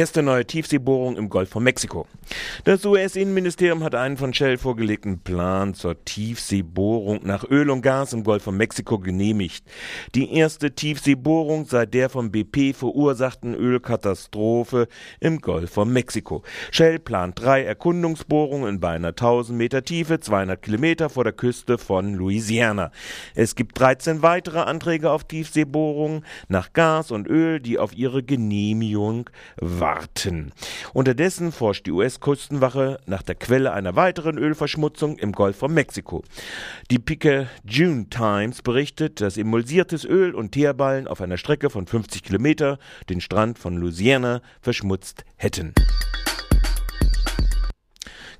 Erste neue Tiefseebohrung im Golf von Mexiko. Das US-Innenministerium hat einen von Shell vorgelegten Plan zur Tiefseebohrung nach Öl und Gas im Golf von Mexiko genehmigt. Die erste Tiefseebohrung seit der von BP verursachten Ölkatastrophe im Golf von Mexiko. Shell plant drei Erkundungsbohrungen in beinahe 1000 Meter Tiefe, 200 Kilometer vor der Küste von Louisiana. Es gibt 13 weitere Anträge auf Tiefseebohrungen nach Gas und Öl, die auf ihre Genehmigung warten. Unterdessen forscht die US-Küstenwache nach der Quelle einer weiteren Ölverschmutzung im Golf von Mexiko. Die Picayune Times berichtet, dass emulsiertes Öl und Teerballen auf einer Strecke von 50 Kilometer den Strand von Louisiana verschmutzt hätten.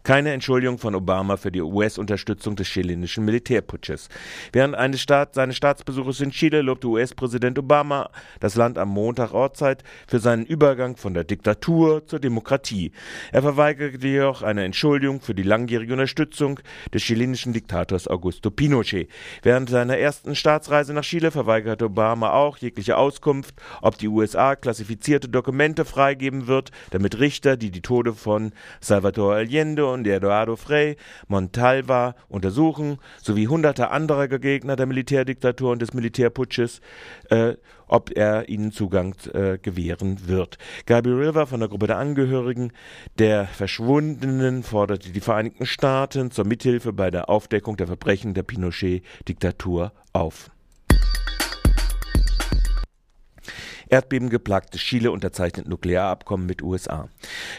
Keine Entschuldigung von Obama für die US-Unterstützung des chilenischen Militärputsches. Während eines Staat, seines Staatsbesuches in Chile lobte US-Präsident Obama das Land am Montag Ortszeit für seinen Übergang von der Diktatur zur Demokratie. Er verweigerte jedoch eine Entschuldigung für die langjährige Unterstützung des chilenischen Diktators Augusto Pinochet. Während seiner ersten Staatsreise nach Chile verweigerte Obama auch jegliche Auskunft, ob die USA klassifizierte Dokumente freigeben wird, damit Richter, die die Tode von Salvador Allende und Eduardo Frei Montalva untersuchen, sowie hunderte anderer Gegner der Militärdiktatur und des Militärputsches, äh, ob er ihnen Zugang äh, gewähren wird. Gabi River von der Gruppe der Angehörigen der Verschwundenen forderte die Vereinigten Staaten zur Mithilfe bei der Aufdeckung der Verbrechen der Pinochet-Diktatur auf. Erdbebengeplagte Chile unterzeichnet Nuklearabkommen mit USA.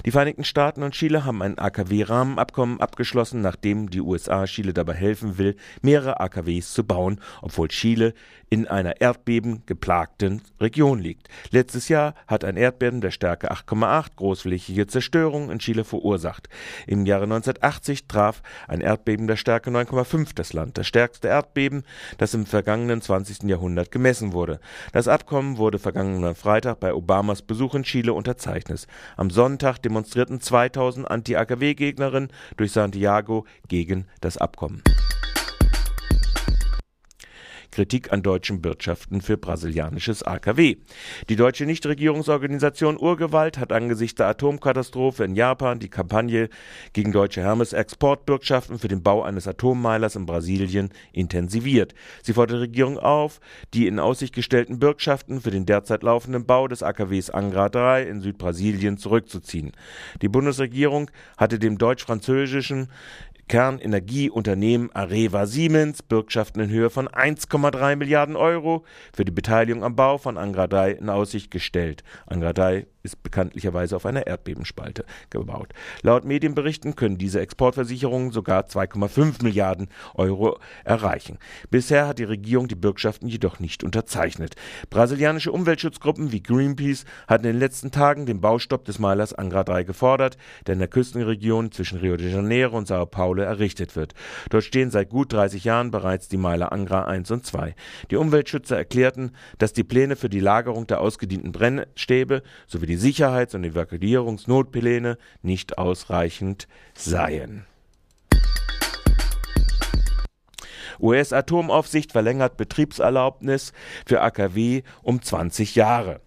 Die Vereinigten Staaten und Chile haben ein AKW-Rahmenabkommen abgeschlossen, nachdem die USA Chile dabei helfen will, mehrere AKWs zu bauen, obwohl Chile in einer erdbebengeplagten Region liegt. Letztes Jahr hat ein Erdbeben der Stärke 8,8 großflächige Zerstörungen in Chile verursacht. Im Jahre 1980 traf ein Erdbeben der Stärke 9,5 das Land, das stärkste Erdbeben, das im vergangenen 20. Jahrhundert gemessen wurde. Das Abkommen wurde vergangenen Freitag bei Obamas Besuch in Chile unterzeichnet. Am Sonntag demonstrierten 2000 Anti-AKW-Gegnerinnen durch Santiago gegen das Abkommen. Kritik an deutschen Bürgschaften für brasilianisches AKW. Die deutsche Nichtregierungsorganisation Urgewalt hat angesichts der Atomkatastrophe in Japan die Kampagne gegen deutsche Hermes-Exportbürgschaften für den Bau eines Atommeilers in Brasilien intensiviert. Sie fordert die Regierung auf, die in Aussicht gestellten Bürgschaften für den derzeit laufenden Bau des AKWs Angra 3 in Südbrasilien zurückzuziehen. Die Bundesregierung hatte dem deutsch-französischen Kernenergieunternehmen Areva Siemens Bürgschaften in Höhe von 1,3 Milliarden Euro für die Beteiligung am Bau von Angra 3 in Aussicht gestellt. Angra 3 ist bekanntlicherweise auf einer Erdbebenspalte gebaut. Laut Medienberichten können diese Exportversicherungen sogar 2,5 Milliarden Euro erreichen. Bisher hat die Regierung die Bürgschaften jedoch nicht unterzeichnet. Brasilianische Umweltschutzgruppen wie Greenpeace hatten in den letzten Tagen den Baustopp des Malers Angra 3 gefordert, der in der Küstenregion zwischen Rio de Janeiro und Sao Paulo errichtet wird. Dort stehen seit gut 30 Jahren bereits die Meiler Angra 1 und 2. Die Umweltschützer erklärten, dass die Pläne für die Lagerung der ausgedienten Brennstäbe sowie die Sicherheits- und Evakuierungsnotpläne nicht ausreichend seien. US-Atomaufsicht verlängert Betriebserlaubnis für AKW um 20 Jahre.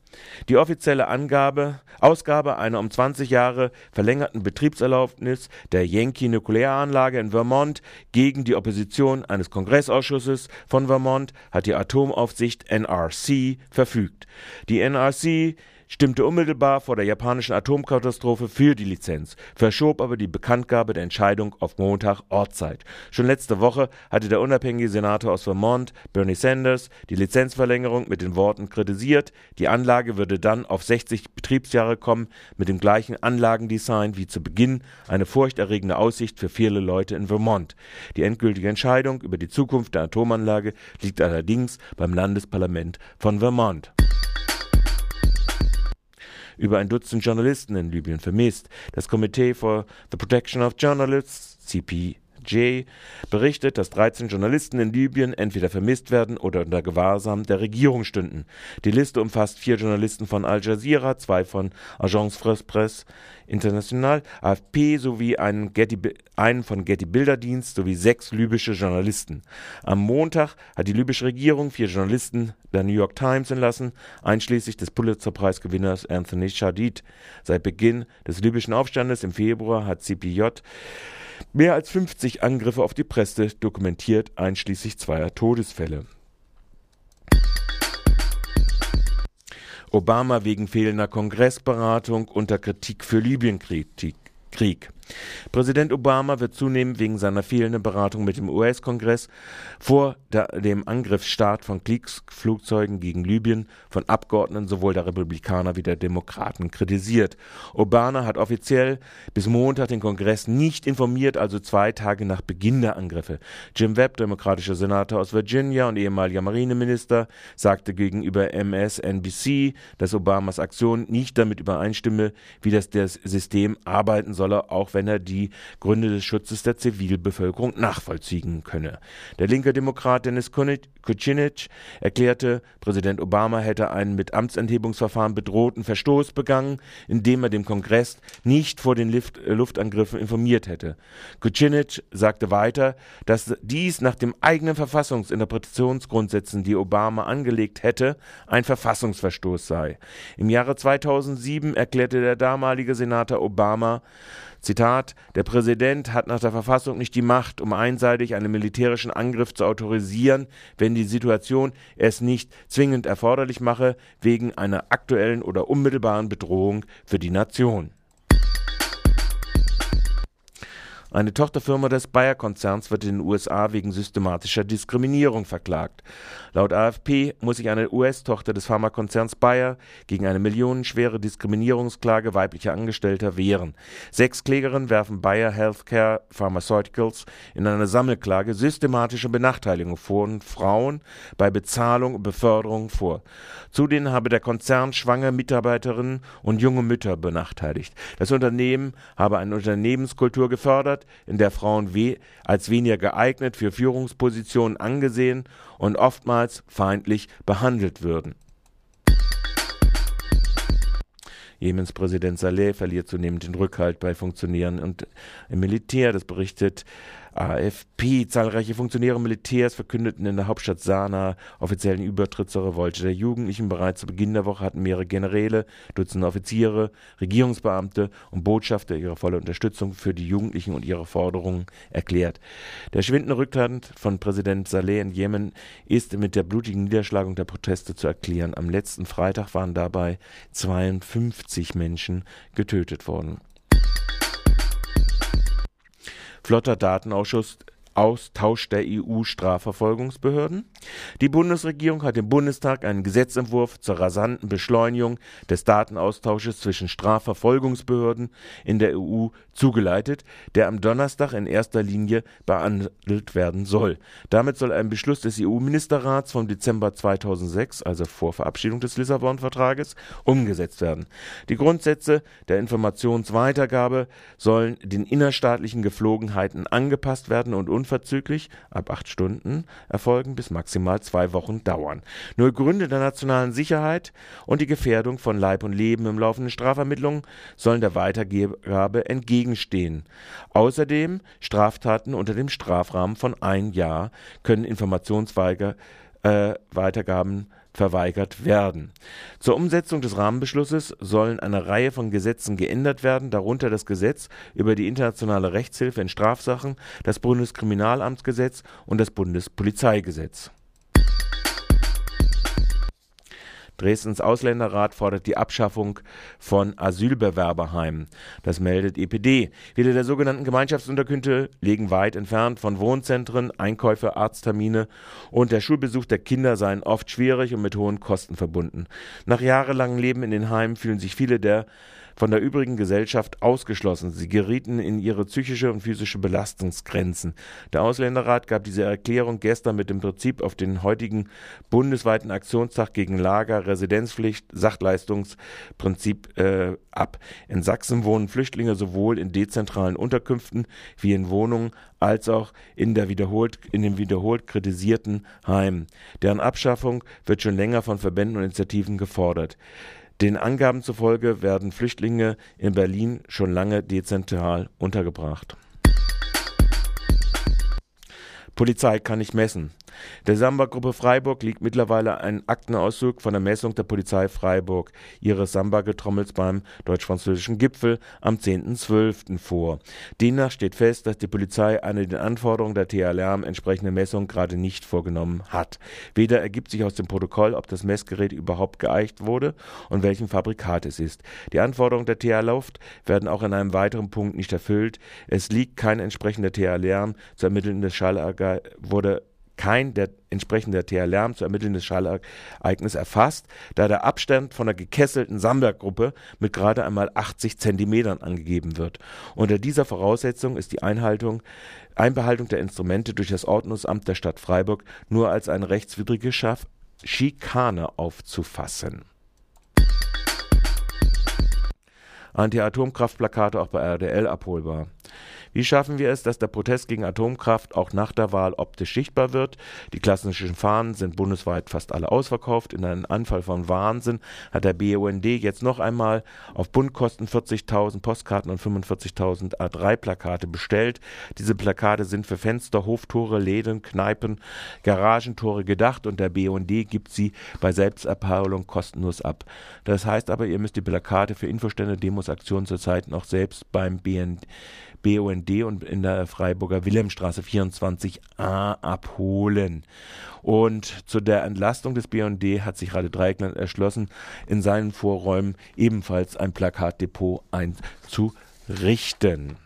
Die offizielle Angabe, Ausgabe einer um 20 Jahre verlängerten Betriebserlaubnis der Yankee Nuklearanlage in Vermont gegen die Opposition eines Kongressausschusses von Vermont hat die Atomaufsicht NRC verfügt. Die NRC stimmte unmittelbar vor der japanischen Atomkatastrophe für die Lizenz, verschob aber die Bekanntgabe der Entscheidung auf Montag Ortszeit. Schon letzte Woche hatte der unabhängige Senator aus Vermont, Bernie Sanders, die Lizenzverlängerung mit den Worten kritisiert, die Anlage würde dann auf 60 Betriebsjahre kommen, mit dem gleichen Anlagendesign wie zu Beginn, eine furchterregende Aussicht für viele Leute in Vermont. Die endgültige Entscheidung über die Zukunft der Atomanlage liegt allerdings beim Landesparlament von Vermont über ein Dutzend Journalisten in Libyen vermisst. Das Komitee for the Protection of Journalists, CP J berichtet, dass 13 Journalisten in Libyen entweder vermisst werden oder unter Gewahrsam der Regierung stünden. Die Liste umfasst vier Journalisten von Al Jazeera, zwei von Agence France Presse International, AFP sowie einen, Getty, einen von Getty Bilderdienst sowie sechs libysche Journalisten. Am Montag hat die libysche Regierung vier Journalisten der New York Times entlassen, einschließlich des Pulitzerpreisgewinners Anthony Shadid. Seit Beginn des libyschen Aufstandes im Februar hat CPJ mehr als 50 Angriffe auf die Presse dokumentiert, einschließlich zweier Todesfälle. Obama wegen fehlender Kongressberatung unter Kritik für Libyenkrieg. Präsident Obama wird zunehmend wegen seiner fehlenden Beratung mit dem US-Kongress vor der, dem Angriffsstart von Kriegsflugzeugen gegen Libyen von Abgeordneten sowohl der Republikaner wie der Demokraten kritisiert. Obama hat offiziell bis Montag den Kongress nicht informiert, also zwei Tage nach Beginn der Angriffe. Jim Webb, demokratischer Senator aus Virginia und ehemaliger Marineminister, sagte gegenüber MSNBC, dass Obamas Aktion nicht damit übereinstimme, wie das, System arbeiten solle, auch wenn er die Gründe des Schutzes der Zivilbevölkerung nachvollziehen könne. Der linke Demokrat Dennis Kucinich erklärte, Präsident Obama hätte einen mit Amtsenthebungsverfahren bedrohten Verstoß begangen, indem er dem Kongress nicht vor den Lift Luftangriffen informiert hätte. Kucinich sagte weiter, dass dies nach den eigenen Verfassungsinterpretationsgrundsätzen, die Obama angelegt hätte, ein Verfassungsverstoß sei. Im Jahre 2007 erklärte der damalige Senator Obama, Zitat, der Präsident hat nach der Verfassung nicht die Macht, um einseitig einen militärischen Angriff zu autorisieren, wenn die Situation es nicht zwingend erforderlich mache, wegen einer aktuellen oder unmittelbaren Bedrohung für die Nation. Eine Tochterfirma des Bayer-Konzerns wird in den USA wegen systematischer Diskriminierung verklagt. Laut AFP muss sich eine US-Tochter des Pharmakonzerns Bayer gegen eine millionenschwere Diskriminierungsklage weiblicher Angestellter wehren. Sechs Klägerinnen werfen Bayer Healthcare Pharmaceuticals in einer Sammelklage systematische Benachteiligung von Frauen bei Bezahlung und Beförderung vor. Zudem habe der Konzern schwangere Mitarbeiterinnen und junge Mütter benachteiligt. Das Unternehmen habe eine Unternehmenskultur gefördert, in der Frauen we als weniger geeignet für Führungspositionen angesehen und oftmals feindlich behandelt würden. Jemens Präsident Saleh verliert zunehmend den Rückhalt bei Funktionären und im Militär. Das berichtet AFP. Zahlreiche Funktionäre Militärs verkündeten in der Hauptstadt Sanaa offiziellen Übertritt zur Revolte der Jugendlichen. Bereits zu Beginn der Woche hatten mehrere Generäle, Dutzende Offiziere, Regierungsbeamte und Botschafter ihre volle Unterstützung für die Jugendlichen und ihre Forderungen erklärt. Der schwindende Rückstand von Präsident Saleh in Jemen ist mit der blutigen Niederschlagung der Proteste zu erklären. Am letzten Freitag waren dabei 52 Menschen getötet worden. Flotter Datenausschuss Austausch der EU-Strafverfolgungsbehörden. Die Bundesregierung hat dem Bundestag einen Gesetzentwurf zur rasanten Beschleunigung des Datenaustausches zwischen Strafverfolgungsbehörden in der EU zugeleitet, der am Donnerstag in erster Linie behandelt werden soll. Damit soll ein Beschluss des EU-Ministerrats vom Dezember 2006, also vor Verabschiedung des Lissabon-Vertrages, umgesetzt werden. Die Grundsätze der Informationsweitergabe sollen den innerstaatlichen Geflogenheiten angepasst werden und unverzüglich ab acht Stunden erfolgen bis maximal zwei Wochen dauern. Nur Gründe der nationalen Sicherheit und die Gefährdung von Leib und Leben im laufenden Strafvermittlungen sollen der Weitergabe entgegenstehen. Außerdem Straftaten unter dem Strafrahmen von ein Jahr können Informationsweitergaben äh, verweigert werden. Zur Umsetzung des Rahmenbeschlusses sollen eine Reihe von Gesetzen geändert werden, darunter das Gesetz über die internationale Rechtshilfe in Strafsachen, das Bundeskriminalamtsgesetz und das Bundespolizeigesetz Dresdens Ausländerrat fordert die Abschaffung von Asylbewerberheimen. Das meldet EPD. Viele der sogenannten Gemeinschaftsunterkünfte liegen weit entfernt von Wohnzentren, Einkäufe, Arzttermine und der Schulbesuch der Kinder seien oft schwierig und mit hohen Kosten verbunden. Nach jahrelangem Leben in den Heimen fühlen sich viele der von der übrigen Gesellschaft ausgeschlossen. Sie gerieten in ihre psychische und physische Belastungsgrenzen. Der Ausländerrat gab diese Erklärung gestern mit dem Prinzip auf den heutigen bundesweiten Aktionstag gegen Lager, Residenzpflicht, Sachleistungsprinzip äh, ab. In Sachsen wohnen Flüchtlinge sowohl in dezentralen Unterkünften wie in Wohnungen als auch in, der wiederholt, in den wiederholt kritisierten Heimen. Deren Abschaffung wird schon länger von Verbänden und Initiativen gefordert. Den Angaben zufolge werden Flüchtlinge in Berlin schon lange dezentral untergebracht. Polizei kann nicht messen. Der Samba-Gruppe Freiburg liegt mittlerweile ein Aktenauszug von der Messung der Polizei Freiburg ihres Samba-Getrommels beim deutsch-französischen Gipfel am 10.12. vor. Demnach steht fest, dass die Polizei eine den Anforderungen der TH-Lärm entsprechende Messung gerade nicht vorgenommen hat. Weder ergibt sich aus dem Protokoll, ob das Messgerät überhaupt geeicht wurde und welchem Fabrikat es ist. Die Anforderungen der TH-Luft werden auch in einem weiteren Punkt nicht erfüllt. Es liegt kein entsprechender TH-Lärm zu ermittelndes Schallerger wurde kein der entsprechende TH-Lärm zu ermittelndes Schallereignis erfasst, da der Abstand von der gekesselten Samberg-Gruppe mit gerade einmal 80 Zentimetern angegeben wird. Unter dieser Voraussetzung ist die Einhaltung, Einbehaltung der Instrumente durch das Ordnungsamt der Stadt Freiburg nur als eine rechtswidrige Schaff Schikane aufzufassen. Anti-Atomkraftplakate auch bei RDL abholbar. Wie schaffen wir es, dass der Protest gegen Atomkraft auch nach der Wahl optisch sichtbar wird? Die klassischen Fahnen sind bundesweit fast alle ausverkauft. In einem Anfall von Wahnsinn hat der BUND jetzt noch einmal auf Bundkosten 40.000 Postkarten und 45.000 A3-Plakate bestellt. Diese Plakate sind für Fenster, Hoftore, Läden, Kneipen, Garagentore gedacht und der BUND gibt sie bei Selbsterpaarung kostenlos ab. Das heißt aber, ihr müsst die Plakate für Infostände, Demos, Aktionen zurzeit noch selbst beim BUND und in der Freiburger Wilhelmstraße 24a abholen. Und zu der Entlastung des BUND hat sich Radio Dreieckland erschlossen, in seinen Vorräumen ebenfalls ein Plakatdepot einzurichten.